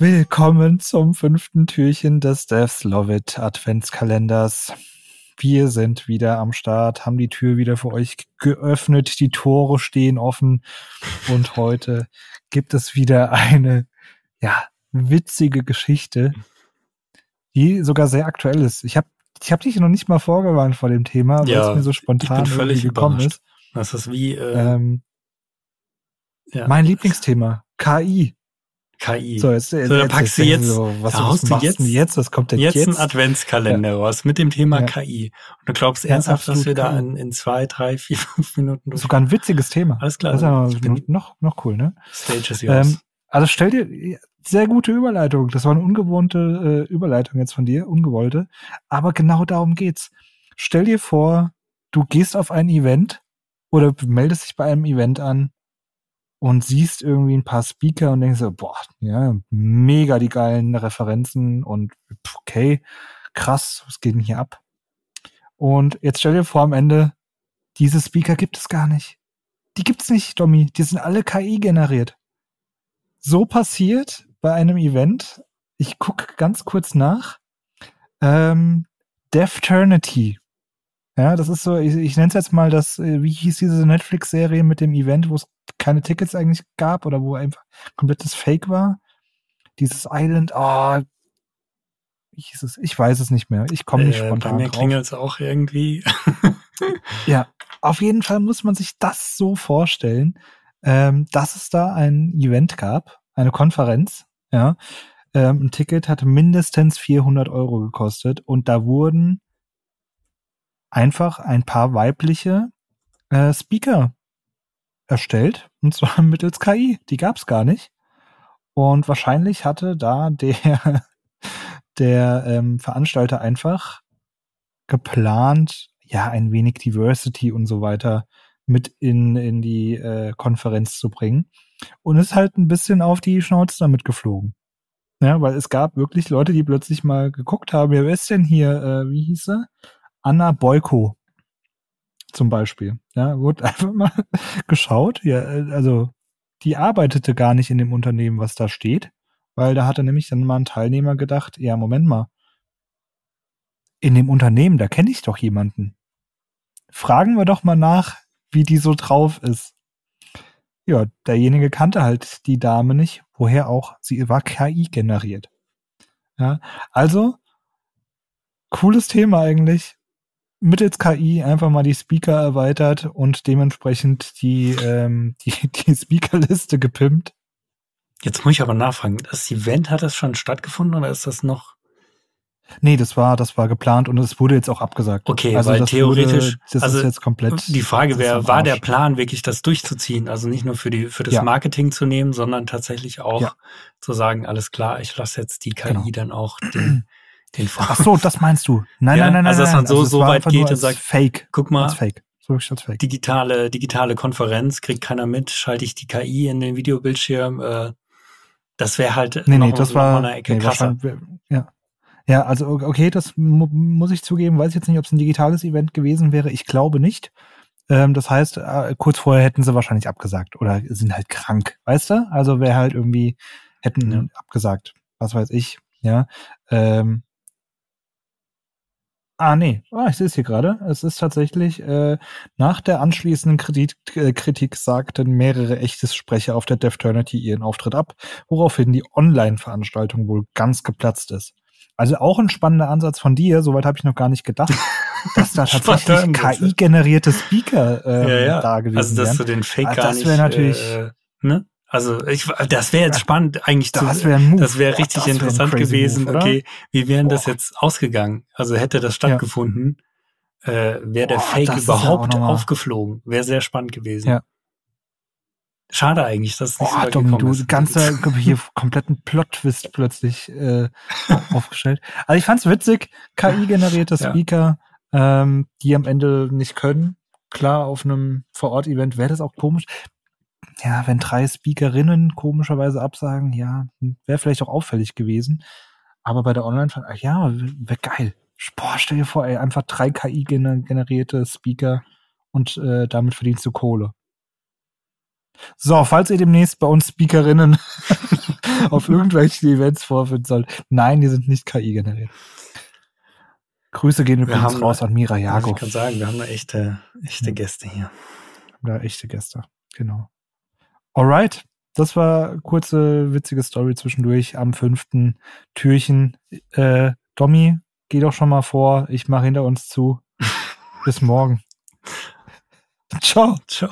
Willkommen zum fünften Türchen des Devs Love It Adventskalenders. Wir sind wieder am Start, haben die Tür wieder für euch geöffnet, die Tore stehen offen und heute gibt es wieder eine, ja, witzige Geschichte, die sogar sehr aktuell ist. Ich habe ich hab dich noch nicht mal vorgewarnt vor dem Thema, weil ja, es mir so spontan ich bin völlig gekommen überrascht. ist. Das ist wie äh, ähm, ja. mein Lieblingsthema, KI. KI. So, jetzt, jetzt, so, dann packst du jetzt, so, was, was du jetzt, jetzt, was kommt denn jetzt? Jetzt ein Adventskalender ja. raus mit dem Thema ja. KI. Und du glaubst ja, ernsthaft, dass wir da in, in zwei, drei, vier, fünf Minuten durch Sogar ein witziges Thema. Alles klar. Das ist ja noch, noch, noch cool, ne? Stage is yours. Ähm, also stell dir, sehr gute Überleitung. Das war eine ungewohnte äh, Überleitung jetzt von dir, ungewollte. Aber genau darum geht's. Stell dir vor, du gehst auf ein Event oder meldest dich bei einem Event an und siehst irgendwie ein paar Speaker und denkst so, boah, ja, mega die geilen Referenzen und okay, krass, was geht denn hier ab? Und jetzt stell dir vor, am Ende, diese Speaker gibt es gar nicht. Die gibt's nicht, Domi. Die sind alle KI generiert. So passiert bei einem Event, ich gucke ganz kurz nach, ähm, Defternity ja, das ist so, ich, ich nenne es jetzt mal das, äh, wie hieß diese Netflix-Serie mit dem Event, wo es keine Tickets eigentlich gab oder wo einfach komplettes Fake war. Dieses Island, oh, wie hieß es? Ich weiß es nicht mehr. Ich komme nicht äh, spontan. Bei mir klingelt es auch irgendwie. ja, auf jeden Fall muss man sich das so vorstellen, ähm, dass es da ein Event gab, eine Konferenz, ja. Ähm, ein Ticket hat mindestens 400 Euro gekostet und da wurden einfach ein paar weibliche äh, Speaker erstellt, und zwar mittels KI. Die gab's gar nicht. Und wahrscheinlich hatte da der, der ähm, Veranstalter einfach geplant, ja, ein wenig Diversity und so weiter mit in, in die äh, Konferenz zu bringen. Und ist halt ein bisschen auf die Schnauze damit geflogen. Ja, weil es gab wirklich Leute, die plötzlich mal geguckt haben, ja, wer ist denn hier, äh, wie hieß er? Anna Boyko zum Beispiel. Ja, wurde einfach mal geschaut. Ja, also die arbeitete gar nicht in dem Unternehmen, was da steht, weil da hatte nämlich dann mal ein Teilnehmer gedacht, ja, Moment mal, in dem Unternehmen, da kenne ich doch jemanden. Fragen wir doch mal nach, wie die so drauf ist. Ja, derjenige kannte halt die Dame nicht, woher auch, sie war KI generiert. Ja, also cooles Thema eigentlich mittels KI einfach mal die Speaker erweitert und dementsprechend die, ähm, die, die Speakerliste gepimpt. Jetzt muss ich aber nachfragen, das Event hat das schon stattgefunden oder ist das noch? Nee, das war, das war geplant und es wurde jetzt auch abgesagt. Okay, also weil theoretisch, wurde, das also ist jetzt komplett. Die Frage wäre, war der Plan wirklich das durchzuziehen? Also nicht nur für die, für das ja. Marketing zu nehmen, sondern tatsächlich auch ja. zu sagen, alles klar, ich lasse jetzt die KI genau. dann auch den, den Ach so, das meinst du? Nein, ja, nein, nein, also dass man so, also so weit geht und sagt, Fake. Guck mal, Fake. So Fake. digitale, digitale Konferenz, kriegt keiner mit, schalte ich die KI in den Videobildschirm, äh, das wäre halt nee, nee, das war, eine Ecke nee, krasser. Ja. Ja, also okay, das mu muss ich zugeben, weiß ich jetzt nicht, ob es ein digitales Event gewesen wäre. Ich glaube nicht. Ähm, das heißt, äh, kurz vorher hätten sie wahrscheinlich abgesagt oder sind halt krank, weißt du? Also wäre halt irgendwie, hätten ja. abgesagt, was weiß ich, ja. Ähm, Ah, nee. Ah, ich sehe es hier gerade. Es ist tatsächlich, äh, nach der anschließenden Kritik, äh, Kritik sagten mehrere echtes Sprecher auf der Defternity ihren Auftritt ab, woraufhin die Online-Veranstaltung wohl ganz geplatzt ist. Also auch ein spannender Ansatz von dir, soweit habe ich noch gar nicht gedacht, dass da tatsächlich KI-generierte Speaker äh, ja, ja. da gewesen wären. Also dass du den Fake also, gar das nicht, natürlich, äh, ne? Also ich, das wäre jetzt spannend eigentlich. Das wäre wäre richtig das wär interessant gewesen. Move, okay, wie wären das jetzt ausgegangen? Also hätte das stattgefunden, ja. äh, wäre der Fake überhaupt ja aufgeflogen? Wäre sehr spannend gewesen. Ja. Schade eigentlich, dass es nicht oh, so Domi, du ganzer hier kompletten Plot-Twist plötzlich äh, aufgestellt. Also ich fand's witzig, KI-generierte Speaker, ja. ähm, die am Ende nicht können. Klar, auf einem Vor-Ort-Event wäre das auch komisch ja, wenn drei Speakerinnen komischerweise absagen, ja, wäre vielleicht auch auffällig gewesen. Aber bei der online ja, wäre geil. Boah, stell dir vor, ey, einfach drei KI-generierte Speaker und äh, damit verdienst du Kohle. So, falls ihr demnächst bei uns Speakerinnen auf irgendwelchen Events vorfinden soll. Nein, die sind nicht KI generiert. Grüße gehen übrigens raus an Mira Jago. Ich kann sagen, wir haben da echte, echte Gäste hier. Haben da echte Gäste, genau. Alright, das war kurze, witzige Story zwischendurch am fünften Türchen. Äh, Domi, geh doch schon mal vor. Ich mache hinter uns zu. Bis morgen. Ciao. Ciao.